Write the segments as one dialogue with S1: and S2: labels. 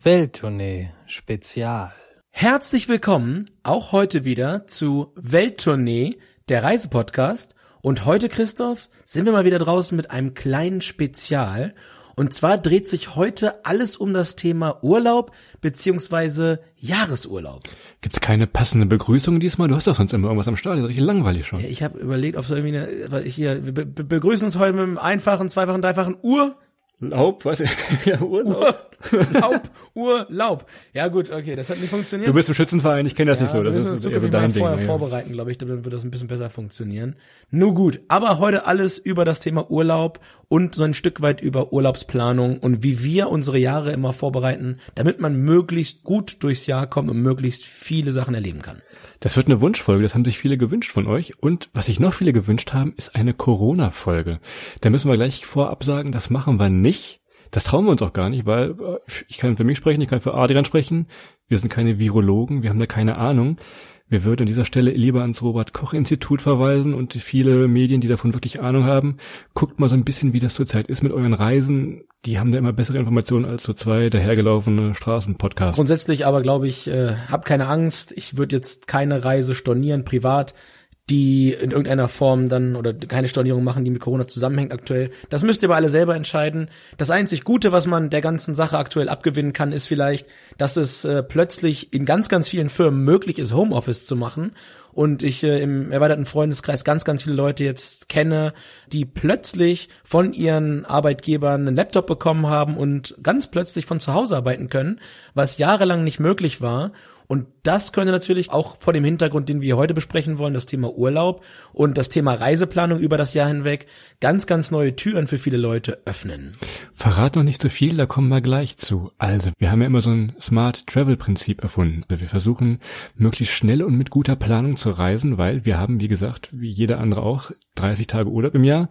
S1: Welttournee Spezial.
S2: Herzlich willkommen auch heute wieder zu Welttournee, der Reisepodcast. Und heute, Christoph, sind wir mal wieder draußen mit einem kleinen Spezial. Und zwar dreht sich heute alles um das Thema Urlaub beziehungsweise Jahresurlaub.
S3: Gibt's keine passende Begrüßung diesmal? Du hast doch sonst immer irgendwas am Start, das ist richtig langweilig schon.
S2: Ja, ich habe überlegt, ob so irgendwie eine, hier, wir be be begrüßen uns heute mit einem einfachen, zweifachen, dreifachen Ur.
S3: Laub, was? ja, Urlaub.
S2: Laub, Urlaub. Ja gut, okay, das hat nicht funktioniert.
S3: Du bist im Schützenverein, ich kenne das
S2: ja,
S3: nicht so. Das ist
S2: uns
S3: eher so dein Ding.
S2: vorher
S3: ja.
S2: vorbereiten, glaube ich, dann wird das ein bisschen besser funktionieren. Nur gut, aber heute alles über das Thema Urlaub und so ein Stück weit über Urlaubsplanung und wie wir unsere Jahre immer vorbereiten, damit man möglichst gut durchs Jahr kommt und möglichst viele Sachen erleben kann.
S3: Das wird eine Wunschfolge, das haben sich viele gewünscht von euch. Und was sich noch viele gewünscht haben, ist eine Corona-Folge. Da müssen wir gleich vorab sagen, das machen wir nicht. Das trauen wir uns auch gar nicht, weil äh, ich kann für mich sprechen, ich kann für Adrian sprechen. Wir sind keine Virologen, wir haben da keine Ahnung. Wir würden an dieser Stelle lieber ans Robert-Koch-Institut verweisen und viele Medien, die davon wirklich Ahnung haben. Guckt mal so ein bisschen, wie das zurzeit ist mit euren Reisen. Die haben da immer bessere Informationen als so zwei dahergelaufene Straßenpodcasts.
S2: Grundsätzlich aber glaube ich, äh, hab keine Angst. Ich würde jetzt keine Reise stornieren privat, die in irgendeiner Form dann oder keine Stornierung machen, die mit Corona zusammenhängt aktuell. Das müsst ihr aber alle selber entscheiden. Das einzig Gute, was man der ganzen Sache aktuell abgewinnen kann, ist vielleicht, dass es äh, plötzlich in ganz, ganz vielen Firmen möglich ist, Homeoffice zu machen. Und ich äh, im erweiterten Freundeskreis ganz, ganz viele Leute jetzt kenne, die plötzlich von ihren Arbeitgebern einen Laptop bekommen haben und ganz plötzlich von zu Hause arbeiten können, was jahrelang nicht möglich war. Und das könnte natürlich auch vor dem Hintergrund, den wir heute besprechen wollen, das Thema Urlaub und das Thema Reiseplanung über das Jahr hinweg, ganz, ganz neue Türen für viele Leute öffnen.
S3: Verrat noch nicht so viel, da kommen wir gleich zu. Also, wir haben ja immer so ein Smart Travel Prinzip erfunden. Also wir versuchen, möglichst schnell und mit guter Planung zu reisen, weil wir haben, wie gesagt, wie jeder andere auch, 30 Tage Urlaub im Jahr.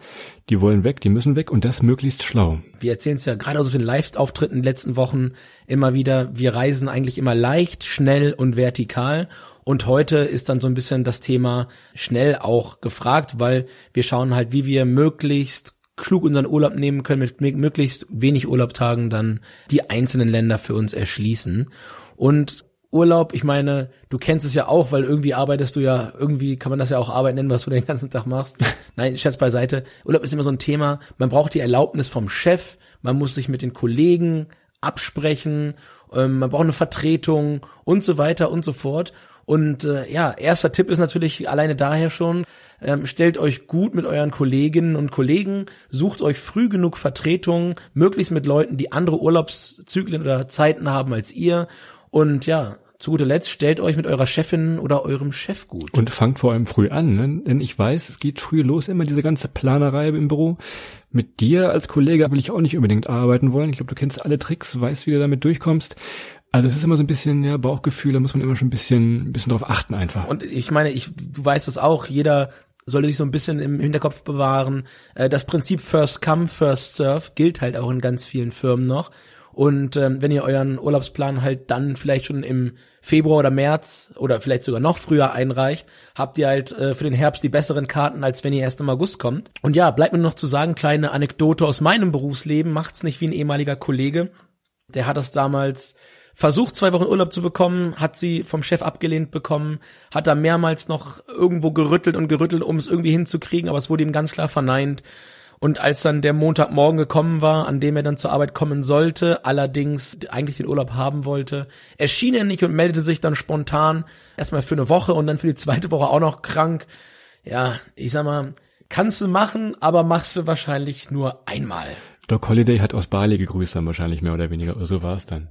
S3: Die wollen weg, die müssen weg und das möglichst schlau.
S2: Wir erzählen es ja gerade aus den Live-Auftritten in den letzten Wochen immer wieder, wir reisen eigentlich immer leicht, schnell und vertikal. Und heute ist dann so ein bisschen das Thema schnell auch gefragt, weil wir schauen halt, wie wir möglichst klug unseren Urlaub nehmen können, mit möglichst wenig Urlaubtagen dann die einzelnen Länder für uns erschließen. Und Urlaub, ich meine, du kennst es ja auch, weil irgendwie arbeitest du ja, irgendwie kann man das ja auch Arbeit nennen, was du den ganzen Tag machst. Nein, Scherz beiseite. Urlaub ist immer so ein Thema. Man braucht die Erlaubnis vom Chef, man muss sich mit den Kollegen absprechen, ähm, man braucht eine Vertretung und so weiter und so fort. Und äh, ja, erster Tipp ist natürlich alleine daher schon, ähm, stellt euch gut mit euren Kolleginnen und Kollegen, sucht euch früh genug Vertretung, möglichst mit Leuten, die andere Urlaubszyklen oder Zeiten haben als ihr. Und ja, zu guter Letzt stellt euch mit eurer Chefin oder eurem Chef gut.
S3: Und fangt vor allem früh an, ne? denn ich weiß, es geht früh los, immer diese ganze Planerei im Büro. Mit dir als Kollege will ich auch nicht unbedingt arbeiten wollen. Ich glaube, du kennst alle Tricks, weißt, wie du damit durchkommst. Also es ist immer so ein bisschen ja, Bauchgefühl, da muss man immer schon ein bisschen, ein bisschen drauf achten einfach.
S2: Und ich meine, ich, du weißt es auch, jeder sollte sich so ein bisschen im Hinterkopf bewahren. Äh, Das Prinzip First Come, First Serve gilt halt auch in ganz vielen Firmen noch. Und ähm, wenn ihr euren Urlaubsplan halt dann vielleicht schon im Februar oder März oder vielleicht sogar noch früher einreicht, habt ihr halt äh, für den Herbst die besseren Karten, als wenn ihr erst im August kommt. Und ja, bleibt mir noch zu sagen, kleine Anekdote aus meinem Berufsleben, macht's nicht wie ein ehemaliger Kollege. Der hat das damals versucht, zwei Wochen Urlaub zu bekommen, hat sie vom Chef abgelehnt bekommen, hat da mehrmals noch irgendwo gerüttelt und gerüttelt, um es irgendwie hinzukriegen, aber es wurde ihm ganz klar verneint. Und als dann der Montagmorgen gekommen war, an dem er dann zur Arbeit kommen sollte, allerdings eigentlich den Urlaub haben wollte, erschien er nicht und meldete sich dann spontan erstmal für eine Woche und dann für die zweite Woche auch noch krank. Ja, ich sag mal, kannst du machen, aber machst du wahrscheinlich nur einmal.
S3: Doc Holiday hat aus Bali gegrüßt dann wahrscheinlich mehr oder weniger, so war es dann.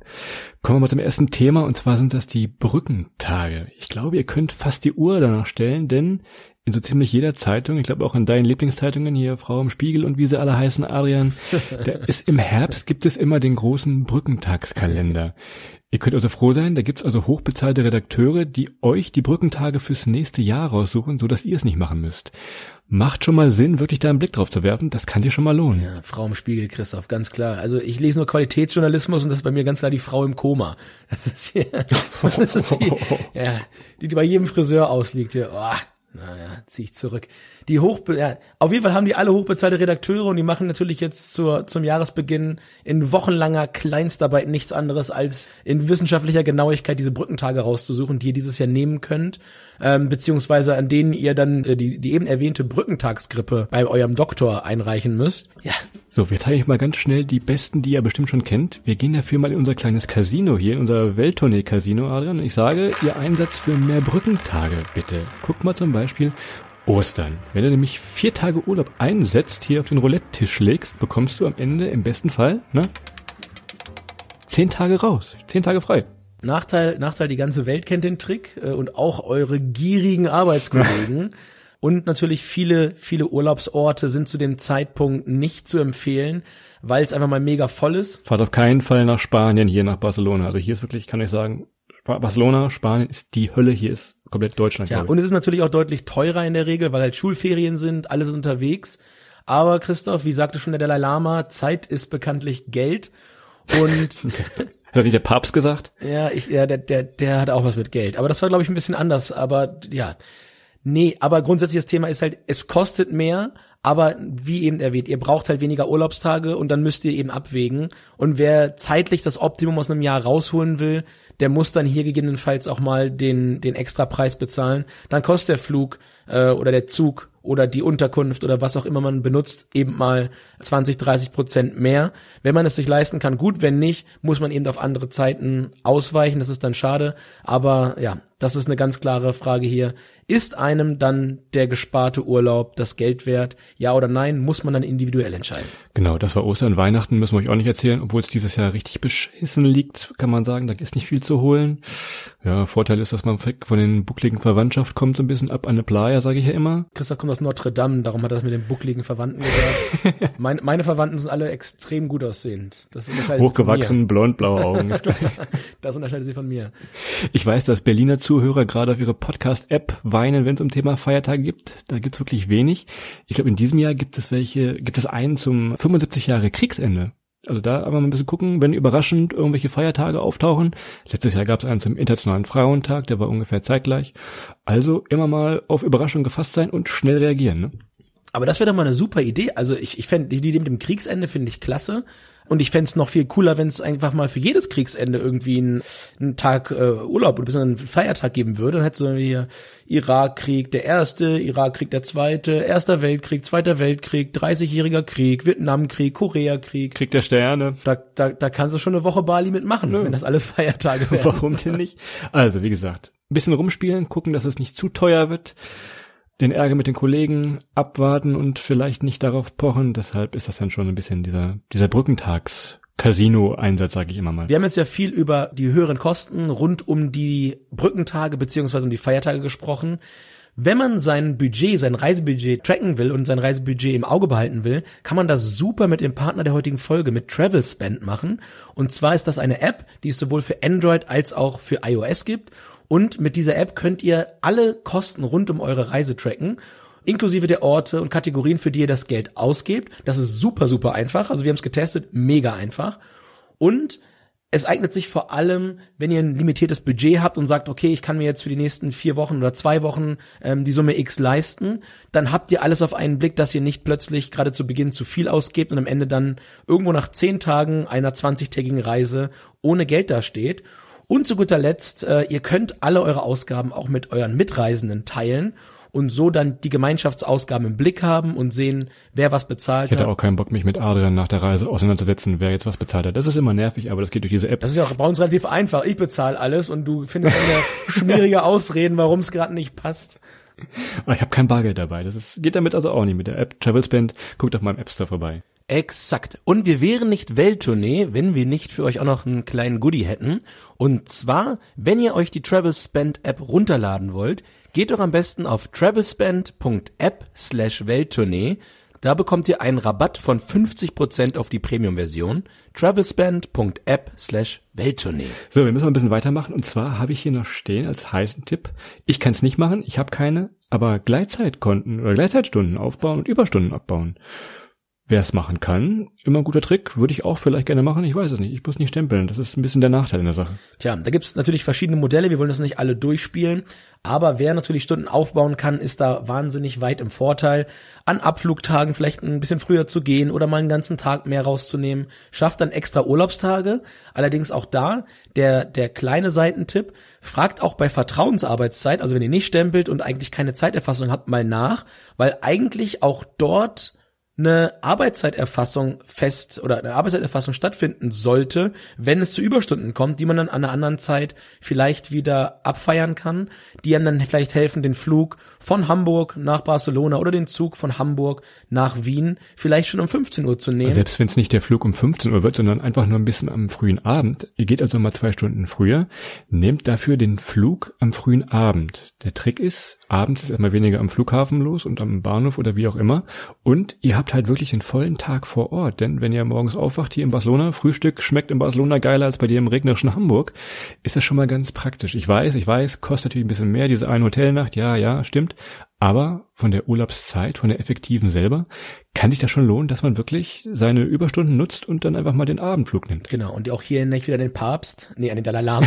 S3: Kommen wir mal zum ersten Thema und zwar sind das die Brückentage. Ich glaube, ihr könnt fast die Uhr danach stellen, denn in so ziemlich jeder Zeitung, ich glaube auch in deinen Lieblingszeitungen hier, Frau im Spiegel und wie sie alle heißen, Adrian, da ist im Herbst gibt es immer den großen Brückentagskalender. Ihr könnt also froh sein, da gibt's also hochbezahlte Redakteure, die euch die Brückentage fürs nächste Jahr raussuchen, so dass ihr es nicht machen müsst. Macht schon mal Sinn, wirklich da einen Blick drauf zu werfen, das kann dir schon mal lohnen.
S2: Ja, Frau im Spiegel, Christoph, ganz klar. Also ich lese nur Qualitätsjournalismus und das ist bei mir ganz klar die Frau im Koma. Das ist, hier, das ist die, ja, die, die bei jedem Friseur ausliegt. Hier. Oh, naja, zieh ich zurück. Die Hochbe ja, auf jeden Fall haben die alle hochbezahlte Redakteure und die machen natürlich jetzt zur, zum Jahresbeginn in wochenlanger Kleinstarbeit nichts anderes als in wissenschaftlicher Genauigkeit diese Brückentage rauszusuchen, die ihr dieses Jahr nehmen könnt, ähm, beziehungsweise an denen ihr dann äh, die, die eben erwähnte Brückentagsgrippe bei eurem Doktor einreichen müsst. Ja.
S3: So, wir teilen euch mal ganz schnell die besten, die ihr bestimmt schon kennt. Wir gehen dafür mal in unser kleines Casino hier, in unser Welttournee-Casino, Adrian. Und ich sage, ihr Einsatz für mehr Brückentage, bitte. Guckt mal zum Beispiel Ostern. Wenn du nämlich vier Tage Urlaub einsetzt, hier auf den Roulette-Tisch legst, bekommst du am Ende im besten Fall, ne? Zehn Tage raus. Zehn Tage frei.
S2: Nachteil, Nachteil, die ganze Welt kennt den Trick äh, und auch eure gierigen Arbeitskollegen. und natürlich viele, viele Urlaubsorte sind zu dem Zeitpunkt nicht zu empfehlen, weil es einfach mal mega voll ist.
S3: Fahrt auf keinen Fall nach Spanien, hier nach Barcelona. Also hier ist wirklich, kann ich sagen, Barcelona, Spanien ist die Hölle, hier ist komplett Deutschland.
S2: Ja, und es ist natürlich auch deutlich teurer in der Regel, weil halt Schulferien sind, alle sind unterwegs. Aber Christoph, wie sagte schon der Dalai Lama, Zeit ist bekanntlich Geld. Und
S3: Hat nicht der Papst gesagt?
S2: Ja, ich, ja, der, der, der hat auch was mit Geld. Aber das war, glaube ich, ein bisschen anders. Aber ja. Nee, aber grundsätzlich das Thema ist halt, es kostet mehr, aber wie eben erwähnt, ihr braucht halt weniger Urlaubstage und dann müsst ihr eben abwägen. Und wer zeitlich das Optimum aus einem Jahr rausholen will, der muss dann hier gegebenenfalls auch mal den, den extra Preis bezahlen. Dann kostet der Flug äh, oder der Zug oder die Unterkunft oder was auch immer man benutzt, eben mal 20, 30 Prozent mehr. Wenn man es sich leisten kann, gut. Wenn nicht, muss man eben auf andere Zeiten ausweichen. Das ist dann schade. Aber ja, das ist eine ganz klare Frage hier. Ist einem dann der gesparte Urlaub das Geld wert? Ja oder nein? Muss man dann individuell entscheiden.
S3: Genau, das war Ostern. Weihnachten müssen wir euch auch nicht erzählen, obwohl es dieses Jahr richtig beschissen liegt, kann man sagen. Da ist nicht viel zu holen. Ja, Vorteil ist, dass man von den buckligen Verwandtschaft kommt so ein bisschen ab an eine Playa, sage ich ja immer.
S2: Christoph kommt aus Notre Dame, darum hat er das mit den buckligen Verwandten gesagt. meine, meine Verwandten sind alle extrem gut aussehend. Das
S3: Hochgewachsen, blond, blaue Augen.
S2: das unterscheidet sie von mir.
S3: Ich weiß, dass Berliner Zuhörer gerade auf ihre Podcast-App weinen, wenn es um Thema Feiertage gibt. Da gibt's wirklich wenig. Ich glaube, in diesem Jahr gibt es welche, gibt es einen zum 75 Jahre Kriegsende. Also da aber mal ein bisschen gucken, wenn überraschend irgendwelche Feiertage auftauchen. Letztes Jahr gab es einen zum Internationalen Frauentag, der war ungefähr zeitgleich. Also immer mal auf Überraschung gefasst sein und schnell reagieren. Ne?
S2: Aber das wäre doch mal eine super Idee. Also ich, ich fände die Idee mit dem Kriegsende finde ich klasse. Und ich fände noch viel cooler, wenn es einfach mal für jedes Kriegsende irgendwie einen, einen Tag äh, Urlaub oder einen Feiertag geben würde. Dann hättest du hier Irakkrieg der erste, Irakkrieg der zweite, erster Weltkrieg, zweiter Weltkrieg, 30-jähriger Krieg, Vietnamkrieg, Koreakrieg.
S3: Krieg der Sterne.
S2: Da, da, da kannst du schon eine Woche Bali mitmachen, ja. wenn das alles Feiertage wären.
S3: Warum denn nicht? Also, wie gesagt, ein bisschen rumspielen, gucken, dass es nicht zu teuer wird den Ärger mit den Kollegen abwarten und vielleicht nicht darauf pochen. Deshalb ist das dann schon ein bisschen dieser, dieser Brückentags Casino-Einsatz, sage ich immer mal.
S2: Wir haben jetzt ja viel über die höheren Kosten rund um die Brückentage beziehungsweise um die Feiertage gesprochen. Wenn man sein Budget, sein Reisebudget tracken will und sein Reisebudget im Auge behalten will, kann man das super mit dem Partner der heutigen Folge, mit Travel Spend machen. Und zwar ist das eine App, die es sowohl für Android als auch für iOS gibt und mit dieser App könnt ihr alle Kosten rund um eure Reise tracken inklusive der Orte und Kategorien, für die ihr das Geld ausgebt. Das ist super, super einfach. Also wir haben es getestet, mega einfach. Und es eignet sich vor allem, wenn ihr ein limitiertes Budget habt und sagt, okay, ich kann mir jetzt für die nächsten vier Wochen oder zwei Wochen ähm, die Summe X leisten, dann habt ihr alles auf einen Blick, dass ihr nicht plötzlich gerade zu Beginn zu viel ausgebt und am Ende dann irgendwo nach zehn Tagen einer 20-tägigen Reise ohne Geld dasteht. Und zu guter Letzt, äh, ihr könnt alle eure Ausgaben auch mit euren Mitreisenden teilen und so dann die Gemeinschaftsausgaben im Blick haben und sehen, wer was bezahlt
S3: hat. Ich hätte auch keinen Bock, mich mit Adrian nach der Reise auseinanderzusetzen, wer jetzt was bezahlt hat. Das ist immer nervig, aber das geht durch diese App.
S2: Das ist ja auch bei uns relativ einfach. Ich bezahle alles und du findest immer schwierige Ausreden, warum es gerade nicht passt.
S3: Aber ich habe kein Bargeld dabei. Das ist, geht damit also auch nicht mit der App Travel Spend. Guckt auf meinem App Store vorbei.
S2: Exakt. Und wir wären nicht Welttournee, wenn wir nicht für euch auch noch einen kleinen Goodie hätten. Und zwar, wenn ihr euch die Travelspend App runterladen wollt, geht doch am besten auf travelspend.app slash Welttournee. Da bekommt ihr einen Rabatt von 50% auf die Premium-Version. travelspend.app slash Welttournee.
S3: So, wir müssen mal ein bisschen weitermachen. Und zwar habe ich hier noch stehen als heißen Tipp. Ich kann es nicht machen, ich habe keine, aber Gleitzeitkonten oder Gleitzeitstunden aufbauen und Überstunden abbauen. Wer es machen kann, immer ein guter Trick, würde ich auch vielleicht gerne machen, ich weiß es nicht, ich muss nicht stempeln, das ist ein bisschen der Nachteil in der Sache.
S2: Tja, da gibt's natürlich verschiedene Modelle, wir wollen das nicht alle durchspielen, aber wer natürlich Stunden aufbauen kann, ist da wahnsinnig weit im Vorteil, an Abflugtagen vielleicht ein bisschen früher zu gehen oder mal einen ganzen Tag mehr rauszunehmen, schafft dann extra Urlaubstage, allerdings auch da, der, der kleine Seitentipp, fragt auch bei Vertrauensarbeitszeit, also wenn ihr nicht stempelt und eigentlich keine Zeiterfassung habt, mal nach, weil eigentlich auch dort eine Arbeitszeiterfassung fest oder eine Arbeitszeiterfassung stattfinden sollte, wenn es zu Überstunden kommt, die man dann an einer anderen Zeit vielleicht wieder abfeiern kann, die einem dann vielleicht helfen, den Flug von Hamburg nach Barcelona oder den Zug von Hamburg nach Wien vielleicht schon um 15 Uhr zu nehmen.
S3: Selbst wenn es nicht der Flug um 15 Uhr wird, sondern einfach nur ein bisschen am frühen Abend. Ihr geht also mal zwei Stunden früher, nehmt dafür den Flug am frühen Abend. Der Trick ist, abends ist erstmal weniger am Flughafen los und am Bahnhof oder wie auch immer. Und ihr habt halt wirklich den vollen Tag vor Ort. Denn wenn ihr morgens aufwacht hier in Barcelona, Frühstück schmeckt in Barcelona geiler als bei dir im regnerischen Hamburg, ist das schon mal ganz praktisch. Ich weiß, ich weiß, kostet natürlich ein bisschen mehr, diese eine Hotelnacht, ja, ja, stimmt. Aber von der Urlaubszeit, von der effektiven selber, kann sich das schon lohnen, dass man wirklich seine Überstunden nutzt und dann einfach mal den Abendflug nimmt.
S2: Genau, und auch hier nicht wieder den Papst, nee, an den Dalai Lama.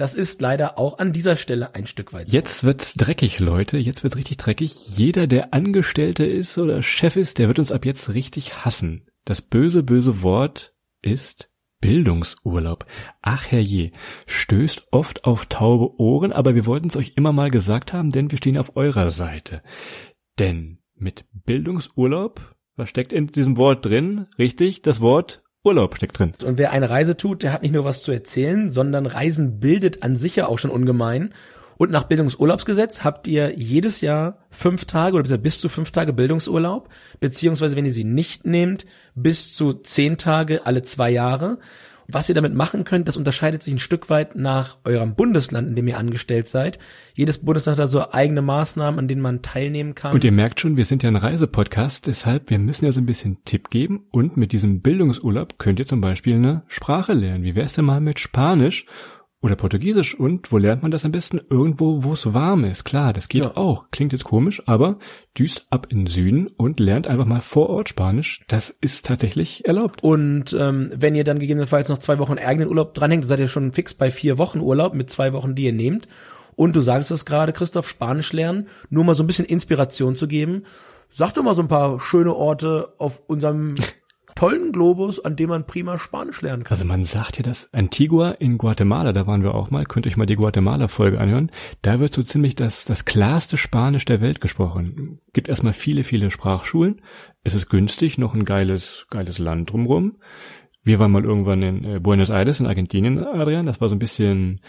S2: Das ist leider auch an dieser Stelle ein Stück weit. so.
S3: Jetzt wird's dreckig, Leute. Jetzt wird's richtig dreckig. Jeder, der Angestellte ist oder Chef ist, der wird uns ab jetzt richtig hassen. Das böse, böse Wort ist Bildungsurlaub. Ach herrje, stößt oft auf taube Ohren, aber wir wollten es euch immer mal gesagt haben, denn wir stehen auf eurer Seite. Denn mit Bildungsurlaub, was steckt in diesem Wort drin? Richtig, das Wort Urlaub steckt drin.
S2: Und wer eine Reise tut, der hat nicht nur was zu erzählen, sondern Reisen bildet an sich ja auch schon ungemein. Und nach Bildungsurlaubsgesetz habt ihr jedes Jahr fünf Tage oder bis zu fünf Tage Bildungsurlaub, beziehungsweise wenn ihr sie nicht nehmt, bis zu zehn Tage alle zwei Jahre. Was ihr damit machen könnt, das unterscheidet sich ein Stück weit nach eurem Bundesland, in dem ihr angestellt seid. Jedes Bundesland hat da so eigene Maßnahmen, an denen man teilnehmen kann.
S3: Und ihr merkt schon, wir sind ja ein Reisepodcast, deshalb wir müssen ja so ein bisschen Tipp geben. Und mit diesem Bildungsurlaub könnt ihr zum Beispiel eine Sprache lernen. Wie wär's denn mal mit Spanisch oder Portugiesisch? Und wo lernt man das am besten? Irgendwo, wo es warm ist. Klar, das geht
S2: Ja.
S3: auch. Klingt jetzt komisch, aber düst ab in den Süden und lernt einfach mal vor Ort Spanisch. Das ist tatsächlich erlaubt.
S2: Und ähm, wenn ihr dann gegebenenfalls noch zwei Wochen eigenen Urlaub dranhängt, seid ihr schon fix bei vier Wochen Urlaub mit zwei Wochen, die ihr nehmt. Und du sagst es gerade, Christoph, Spanisch lernen, nur mal so ein bisschen Inspiration zu geben. Sag doch mal so ein paar schöne Orte auf unserem tollen Globus, an dem man prima Spanisch lernen kann.
S3: Also man sagt ja das Antigua in Guatemala, da waren wir auch mal, könnt euch mal die Guatemala-Folge anhören. Da wird so ziemlich das, das klarste Spanisch der Welt gesprochen. Gibt erstmal viele, viele Sprachschulen. Es ist günstig, noch ein geiles, geiles Land drumrum. Wir waren mal irgendwann in äh, Buenos Aires in Argentinien, Adrian. Das war so ein bisschen,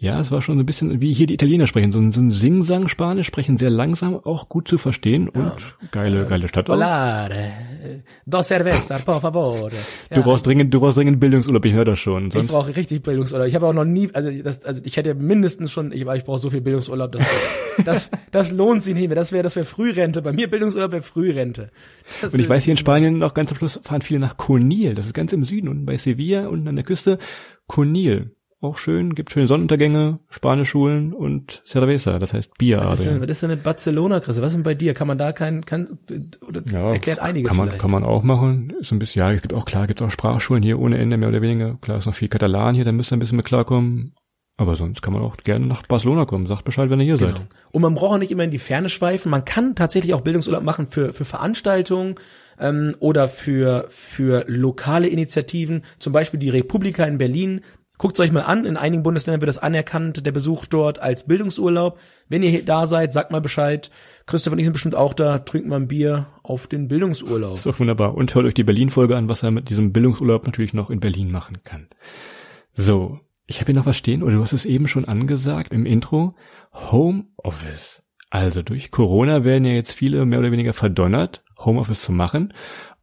S3: ja, es war schon so ein bisschen wie hier die Italiener sprechen. So ein, so ein Sing-Sang-Spanisch, sprechen sehr langsam, auch gut zu verstehen und geile, geile Stadt
S2: eh, dos cerveza, por favor.
S3: Du
S2: Ja,
S3: brauchst dringend, du brauchst dringend Bildungsurlaub, ich höre das schon.
S2: Ich
S3: Sonst
S2: brauche richtig Bildungsurlaub. Ich habe auch noch nie, also das, also ich hätte mindestens schon, ich, ich brauche so viel Bildungsurlaub, das, das, das lohnt sich nicht mehr. Das wäre, das wäre Frührente. Bei mir Bildungsurlaub wäre Frührente. Das
S3: Und ich weiß, hier in Spanien noch ganz am Schluss fahren viele nach Conil. Das ist ganz im Süden, unten bei Sevilla, unten an der Küste. Conil. Auch schön, gibt schöne Sonnenuntergänge, Spanischschulen und Cerveza, das heißt Bier.
S2: Was ist, denn, was ist denn mit Barcelona, Chris? Was ist denn bei dir? Kann man da kein, kann, oder
S3: Ja,
S2: erklärt einiges
S3: kann man,
S2: vielleicht.
S3: kann man auch machen. Ist ein bisschen, ja, es gibt auch klar, gibt auch Sprachschulen hier ohne Ende, mehr oder weniger. Klar ist noch viel Katalan hier, da müsst ihr ein bisschen mit klarkommen. Aber sonst kann man auch gerne nach Barcelona kommen. Sagt Bescheid, wenn ihr hier
S2: Genau.
S3: seid.
S2: Und man braucht auch nicht immer in die Ferne schweifen. Man kann tatsächlich auch Bildungsurlaub machen für, für Veranstaltungen ähm, oder für, für lokale Initiativen. Zum Beispiel die Republika in Berlin. Guckt euch mal an. In einigen Bundesländern wird das anerkannt, der Besuch dort als Bildungsurlaub. Wenn ihr da seid, sagt mal Bescheid. Christoph und ich sind bestimmt auch da. Trinkt mal ein Bier auf den Bildungsurlaub.
S3: Ist doch wunderbar. Und hört euch die Berlin-Folge an, was er mit diesem Bildungsurlaub natürlich noch in Berlin machen kann. So, ich habe hier noch was stehen, oder du hast es eben schon angesagt im Intro. Homeoffice. Also durch Corona werden ja jetzt viele mehr oder weniger verdonnert, Homeoffice zu machen.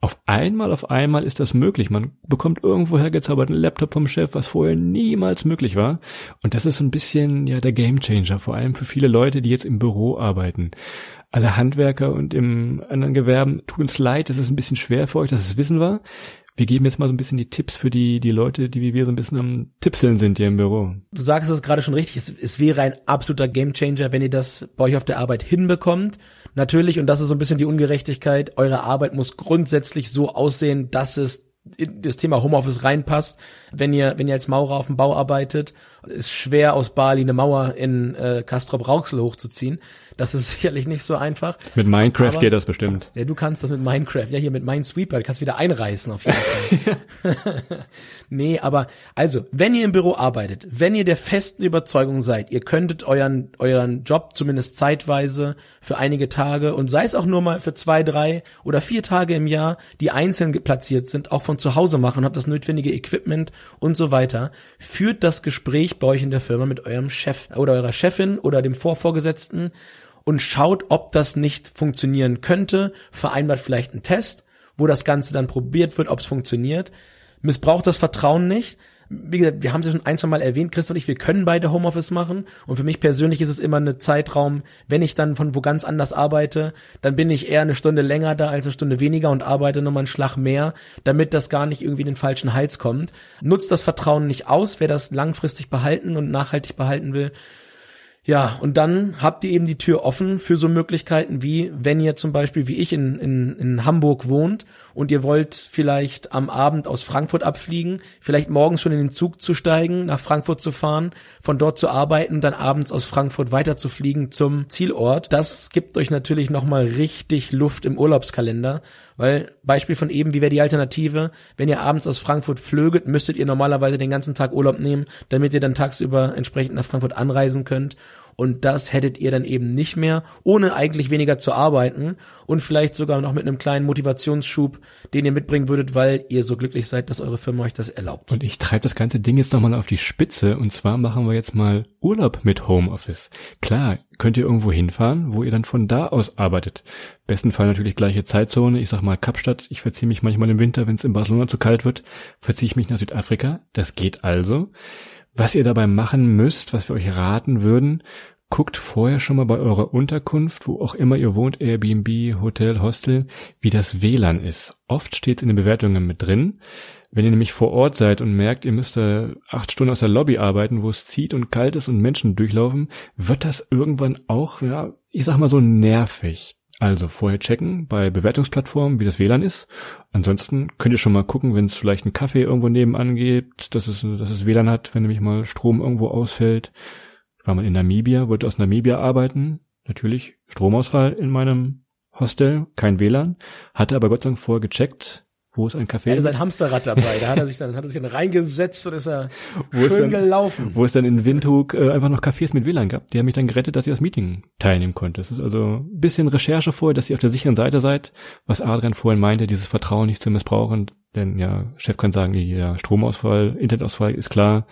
S3: Auf einmal, auf einmal ist das möglich. Man bekommt irgendwo hergezaubert einen Laptop vom Chef, was vorher niemals möglich war. Und das ist so ein bisschen ja der Gamechanger, vor allem für viele Leute, die jetzt im Büro arbeiten. Alle Handwerker und im anderen Gewerben tut uns leid, das ist ein bisschen schwer für euch, dass es wissen war. Wir geben jetzt mal so ein bisschen die Tipps für die, die Leute, die wie wir so ein bisschen am Tippseln sind hier im Büro.
S2: Du sagst es gerade schon richtig, es, es wäre ein absoluter Gamechanger, wenn ihr das bei euch auf der Arbeit hinbekommt. Natürlich, und das ist so ein bisschen die Ungerechtigkeit, eure Arbeit muss grundsätzlich so aussehen, dass es in das Thema Homeoffice reinpasst. Wenn ihr, wenn ihr als Maurer auf dem Bau arbeitet, ist schwer aus Bali eine Mauer in äh, Castrop Rauxel hochzuziehen. Das ist sicherlich nicht so einfach.
S3: Mit Minecraft
S2: Aber-
S3: geht das bestimmt.
S2: Ja, du kannst das mit Minecraft. Ja, hier mit Minesweeper, du kannst wieder einreißen auf jeden Fall. nee, aber also, wenn ihr im Büro arbeitet, wenn ihr der festen Überzeugung seid, ihr könntet euren euren Job zumindest zeitweise für einige Tage und sei es auch nur mal für zwei, drei oder vier Tage im Jahr, die einzeln platziert sind, auch von zu Hause machen, habt das notwendige Equipment und so weiter, führt das Gespräch bei euch in der Firma mit eurem Chef oder eurer Chefin oder dem Vorvorgesetzten und schaut, ob das nicht funktionieren könnte, vereinbart vielleicht einen Test, wo das Ganze dann probiert wird, ob es funktioniert. Missbraucht das Vertrauen nicht. Wie gesagt, wir haben es ja schon ein, zwei Mal erwähnt, Christoph und ich, wir können beide Homeoffice machen. Und für mich persönlich ist es immer eine Zeitraum, wenn ich dann von wo ganz anders arbeite, dann bin ich eher eine Stunde länger da als eine Stunde weniger und arbeite nochmal einen Schlag mehr, damit das gar nicht irgendwie in den falschen Hals kommt. Nutzt das Vertrauen nicht aus, wer das langfristig behalten und nachhaltig behalten will, ja, und dann habt ihr eben die Tür offen für so Möglichkeiten wie, wenn ihr zum Beispiel wie ich in, in, in Hamburg wohnt und ihr wollt vielleicht am Abend aus Frankfurt abfliegen, vielleicht morgens schon in den Zug zu steigen, nach Frankfurt zu fahren, von dort zu arbeiten, dann abends aus Frankfurt weiter zu fliegen zum Zielort. Das gibt euch natürlich nochmal richtig Luft im Urlaubskalender, weil Beispiel von eben, wie wäre die Alternative? Wenn ihr abends aus Frankfurt flöget, müsstet ihr normalerweise den ganzen Tag Urlaub nehmen, damit ihr dann tagsüber entsprechend nach Frankfurt anreisen könnt. Und das hättet ihr dann eben nicht mehr, ohne eigentlich weniger zu arbeiten und vielleicht sogar noch mit einem kleinen Motivationsschub, den ihr mitbringen würdet, weil ihr so glücklich seid, dass eure Firma euch das erlaubt.
S3: Und ich treibe das ganze Ding jetzt nochmal auf die Spitze und zwar machen wir jetzt mal Urlaub mit Homeoffice. Klar, könnt ihr irgendwo hinfahren, wo ihr dann von da aus arbeitet. Besten Fall natürlich gleiche Zeitzone. Ich sag mal Kapstadt. Ich verziehe mich manchmal im Winter, wenn es in Barcelona zu kalt wird, verziehe ich mich nach Südafrika. Das geht also. Was ihr dabei machen müsst, was wir euch raten würden, guckt vorher schon mal bei eurer Unterkunft, wo auch immer ihr wohnt, Airbnb, Hotel, Hostel, wie das WLAN ist. Oft steht in den Bewertungen mit drin. Wenn ihr nämlich vor Ort seid und merkt, ihr müsst da acht Stunden aus der Lobby arbeiten, wo es zieht und kalt ist und Menschen durchlaufen, wird das irgendwann auch, ja, ich sag mal so nervig. Also vorher checken bei Bewertungsplattformen, wie das WLAN ist. Ansonsten könnt ihr schon mal gucken, wenn es vielleicht einen Kaffee irgendwo nebenan gibt, dass es, dass es WLAN hat, wenn nämlich mal Strom irgendwo ausfällt. War mal in Namibia, wollte aus Namibia arbeiten. Natürlich Stromausfall in meinem Hostel, kein WLAN. Hatte aber Gott sei Dank vorher gecheckt, wo es ein Café
S2: Er hatte sein Hamsterrad dabei, da hat er sich dann, hat er sich dann reingesetzt und ist er
S3: Wo ist
S2: schön
S3: dann-
S2: gelaufen.
S3: wo es dann in Windhoek äh, einfach noch Cafés mit WLAN gab. Die haben mich dann gerettet, dass ich das Meeting teilnehmen konnte. Es ist also ein bisschen Recherche vorher, dass ihr auf der sicheren Seite seid, was Adrian vorhin meinte, dieses Vertrauen nicht zu missbrauchen. Denn ja, Chef kann sagen, ja, Stromausfall, Internetausfall ist klar.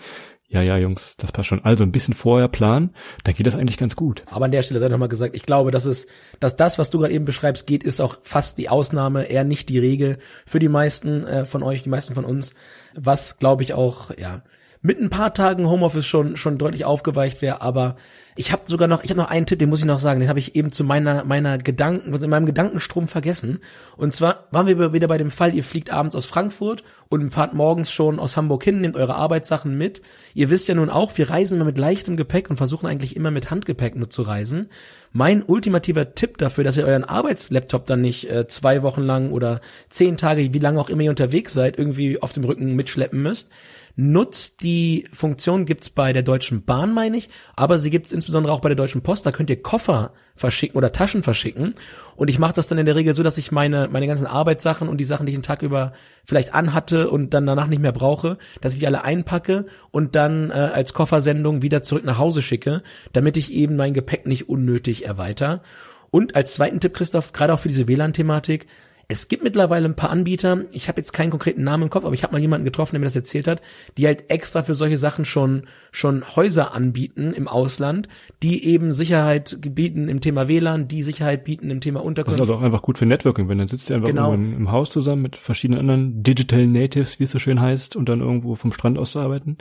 S3: Ja, ja, Jungs, das passt schon. Also ein bisschen vorher planen, dann geht das eigentlich ganz gut.
S2: Aber an der Stelle sei nochmal gesagt, ich glaube, dass es, dass das, was du gerade eben beschreibst, geht, ist auch fast die Ausnahme, eher nicht die Regel für die meisten äh, von euch, die meisten von uns, was glaube ich auch, ja, mit ein paar Tagen Homeoffice schon schon deutlich aufgeweicht wäre, aber ich habe sogar noch, ich habe noch einen Tipp, den muss ich noch sagen, den habe ich eben zu meiner meiner Gedanken, in meinem Gedankenstrom vergessen. Und zwar waren wir wieder bei dem Fall, ihr fliegt abends aus Frankfurt und fahrt morgens schon aus Hamburg hin, nehmt eure Arbeitssachen mit. Ihr wisst ja nun auch, wir reisen immer mit leichtem Gepäck und versuchen eigentlich immer mit Handgepäck nur zu reisen. Mein ultimativer Tipp dafür, dass ihr euren Arbeitslaptop dann nicht äh, zwei Wochen lang oder zehn Tage, wie lange auch immer ihr unterwegs seid, irgendwie auf dem Rücken mitschleppen müsst. Nutzt die Funktion, gibt's bei der Deutschen Bahn, meine ich, aber sie gibt's insbesondere auch bei der Deutschen Post. Da könnt ihr Koffer verschicken oder Taschen verschicken. Und ich mache das dann in der Regel so, dass ich meine, meine ganzen Arbeitssachen und die Sachen, die ich den Tag über vielleicht anhatte und dann danach nicht mehr brauche, dass ich die alle einpacke und dann äh, als Koffersendung wieder zurück nach Hause schicke, damit ich eben mein Gepäck nicht unnötig erweiter. Und als zweiten Tipp, Christoph, gerade auch für diese WLAN-Thematik, es gibt mittlerweile ein paar Anbieter, ich habe jetzt keinen konkreten Namen im Kopf, aber ich habe mal jemanden getroffen, der mir das erzählt hat, die halt extra für solche Sachen schon schon Häuser anbieten im Ausland, die eben Sicherheit bieten im Thema WLAN, die Sicherheit bieten im Thema Unterkunft.
S3: Das ist also auch einfach gut für Networking, wenn dann sitzt ihr einfach genau. im Haus zusammen mit verschiedenen anderen Digital Natives, wie es so schön heißt, und dann irgendwo vom Strand aus zu arbeiten.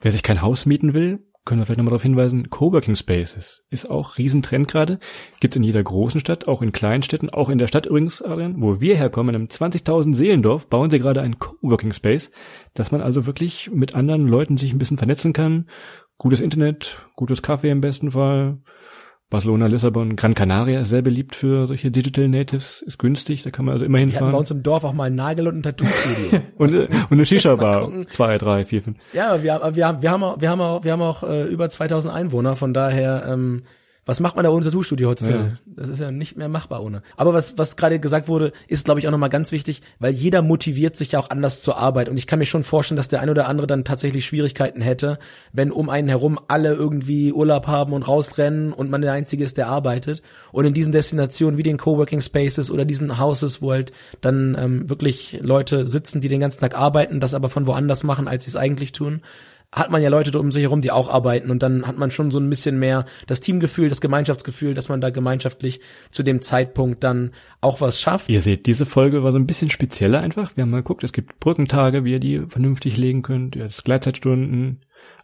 S3: Wer sich kein Haus mieten will, können wir vielleicht nochmal darauf hinweisen, Coworking Spaces ist auch Riesentrend gerade. Gibt in jeder großen Stadt, auch in kleinen Städten, auch in der Stadt übrigens, Adrian, wo wir herkommen, in einem 20.000 Seelendorf, bauen sie gerade ein Coworking Space, dass man also wirklich mit anderen Leuten sich ein bisschen vernetzen kann. Gutes Internet, gutes Kaffee im besten Fall, Barcelona, Lissabon, Gran Canaria ist sehr beliebt für solche Digital Natives, ist günstig, da kann man also immerhin
S2: Wir
S3: fahren.
S2: bei uns im Dorf auch mal ein Nagel und ein Tattoo-Studio.
S3: und, und eine Shisha-Bar, zwei, drei, vier, fünf.
S2: Ja, wir, wir, wir haben, wir haben auch, wir haben auch, wir haben auch äh, über 2000 Einwohner, von daher ähm, was macht man da ohne Tattoo-Studio heutzutage? Ja. Das ist ja nicht mehr machbar ohne. Aber was, was gerade gesagt wurde, ist, glaube ich, auch nochmal ganz wichtig, weil jeder motiviert sich ja auch anders zur Arbeit. Und ich kann mir schon vorstellen, dass der ein oder andere dann tatsächlich Schwierigkeiten hätte, wenn um einen herum alle irgendwie Urlaub haben und rausrennen und man der Einzige ist, der arbeitet. Und in diesen Destinationen wie den Coworking Spaces oder diesen Houses, wo halt dann ähm, wirklich Leute sitzen, die den ganzen Tag arbeiten, das aber von woanders machen, als sie es eigentlich tun, hat man ja Leute um sich herum, die auch arbeiten und dann hat man schon so ein bisschen mehr das Teamgefühl, das Gemeinschaftsgefühl, dass man da gemeinschaftlich zu dem Zeitpunkt dann auch was schafft.
S3: Ihr seht, diese Folge war so ein bisschen spezieller einfach. Wir haben mal geguckt, es gibt Brückentage, wie ihr die vernünftig legen könnt, ihr habt Gleitzeitstunden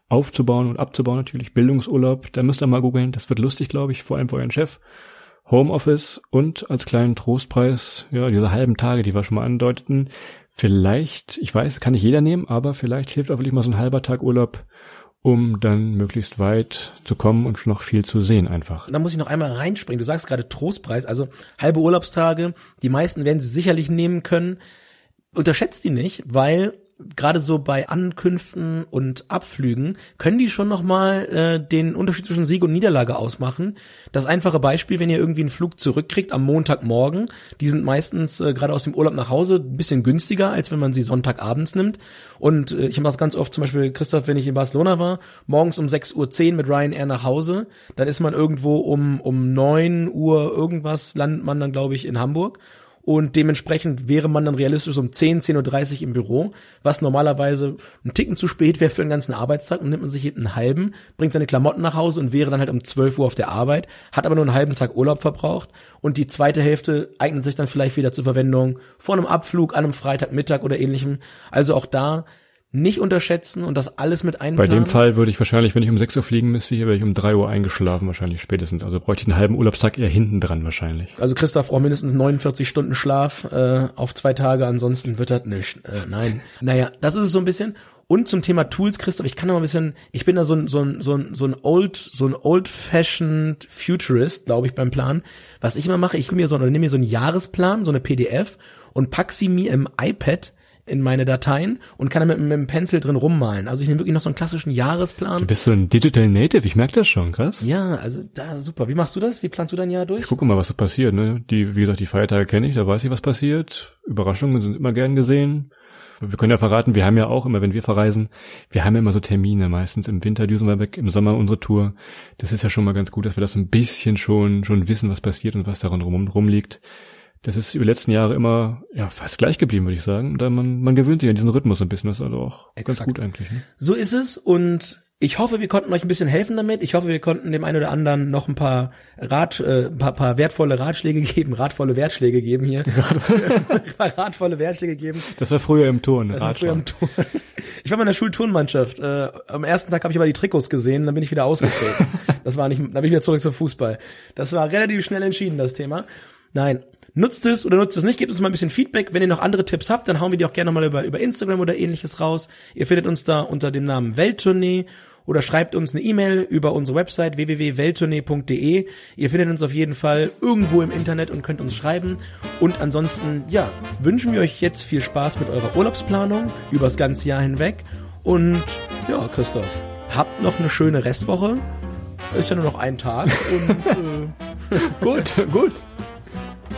S3: aufzubauen und abzubauen natürlich, Bildungsurlaub, da müsst ihr mal googeln, das wird lustig, glaube ich, vor allem für euren Chef. Homeoffice und als kleinen Trostpreis, ja, diese halben Tage, die wir schon mal andeuteten, vielleicht, ich weiß, kann nicht jeder nehmen, aber vielleicht hilft auch wirklich mal so ein halber Tag Urlaub, um dann möglichst weit zu kommen und noch viel zu sehen einfach.
S2: Da muss ich noch einmal reinspringen. Du sagst gerade Trostpreis, also halbe Urlaubstage. Die meisten werden sie sicherlich nehmen können. Unterschätzt die nicht, weil gerade so bei Ankünften und Abflügen können die schon noch mal äh, den Unterschied zwischen Sieg und Niederlage ausmachen. Das einfache Beispiel, wenn ihr irgendwie einen Flug zurückkriegt am Montagmorgen, die sind meistens äh, gerade aus dem Urlaub nach Hause ein bisschen günstiger, als wenn man sie Sonntagabends nimmt. Und äh, ich habe das ganz oft, zum Beispiel Christoph, wenn ich in Barcelona war, morgens um 6.10 Uhr mit Ryanair nach Hause, dann ist man irgendwo um, um 9 Uhr irgendwas, landet man dann, glaube ich, in Hamburg und dementsprechend wäre man dann realistisch um 10, 10.30 Uhr im Büro, was normalerweise ein Ticken zu spät wäre für den ganzen Arbeitstag und nimmt man sich eben einen halben, bringt seine Klamotten nach Hause und wäre dann halt um 12 Uhr auf der Arbeit, hat aber nur einen halben Tag Urlaub verbraucht und die zweite Hälfte eignet sich dann vielleicht wieder zur Verwendung vor einem Abflug an einem Freitagmittag oder ähnlichem. Also auch da nicht unterschätzen und das alles mit einplanen.
S3: Bei dem Fall würde ich wahrscheinlich, wenn ich um 6 Uhr fliegen müsste, hier wäre ich um 3 Uhr eingeschlafen wahrscheinlich spätestens. Also bräuchte ich einen halben Urlaubstag eher hinten dran wahrscheinlich.
S2: Also Christoph braucht mindestens 49 Stunden Schlaf äh, auf zwei Tage, ansonsten wird das nicht. Äh, nein. naja, das ist es so ein bisschen. Und zum Thema Tools, Christoph, ich kann noch ein bisschen, ich bin da so ein, so ein, so ein, so ein old, so ein old-fashioned Futurist, glaube ich, beim Plan. Was ich immer mache, ich nehme mir so, oder nehme mir so einen Jahresplan, so eine PDF und pack sie mir im iPad in meine Dateien und kann damit mit einem Pencil drin rummalen. Also ich nehme wirklich noch so einen klassischen Jahresplan.
S3: Du bist so ein Digital Native, ich merke das schon, krass.
S2: Ja, also da super. Wie machst du das? Wie planst du dein Jahr durch?
S3: Ich gucke mal, was so passiert. Ne? Die, wie gesagt, die Feiertage kenne ich, da weiß ich, was passiert. Überraschungen sind immer gern gesehen. Wir können ja verraten, wir haben ja auch immer, wenn wir verreisen, wir haben ja immer so Termine, meistens im Winter düsen wir weg, im Sommer unsere Tour. Das ist ja schon mal ganz gut, dass wir das so ein bisschen schon, schon wissen, was passiert und was daran rum, rumliegt das ist über die letzten Jahre immer ja fast gleich geblieben, würde ich sagen. Da man, man gewöhnt sich an diesen Rhythmus ein bisschen. Das ist also auch Exakt. ganz gut eigentlich. Ne?
S2: So ist es und ich hoffe, wir konnten euch ein bisschen helfen damit. Ich hoffe, wir konnten dem einen oder anderen noch ein paar Rat, äh, ein paar, paar wertvolle Ratschläge geben, ratvolle Wertschläge geben hier. ratvolle Wertschläge geben.
S3: Das war früher im Turn.
S2: Das war früher im Turn. Ich war mal in der Schulturnmannschaft. Äh, am ersten Tag habe ich aber die Trikots gesehen, dann bin ich wieder ausgetreten. das war nicht, dann bin ich wieder zurück zum Fußball. Das war relativ schnell entschieden, das Thema. Nein, Nutzt es oder nutzt es nicht, gebt uns mal ein bisschen Feedback. Wenn ihr noch andere Tipps habt, dann hauen wir die auch gerne mal über, über Instagram oder ähnliches raus. Ihr findet uns da unter dem Namen Welttournee oder schreibt uns eine E-Mail über unsere Website www.welttournee.de. Ihr findet uns auf jeden Fall irgendwo im Internet und könnt uns schreiben. Und ansonsten, ja, wünschen wir euch jetzt viel Spaß mit eurer Urlaubsplanung übers ganze Jahr hinweg Und ja, Christoph, habt noch eine schöne Restwoche. Ist ja nur noch ein Tag und
S3: äh, gut, gut.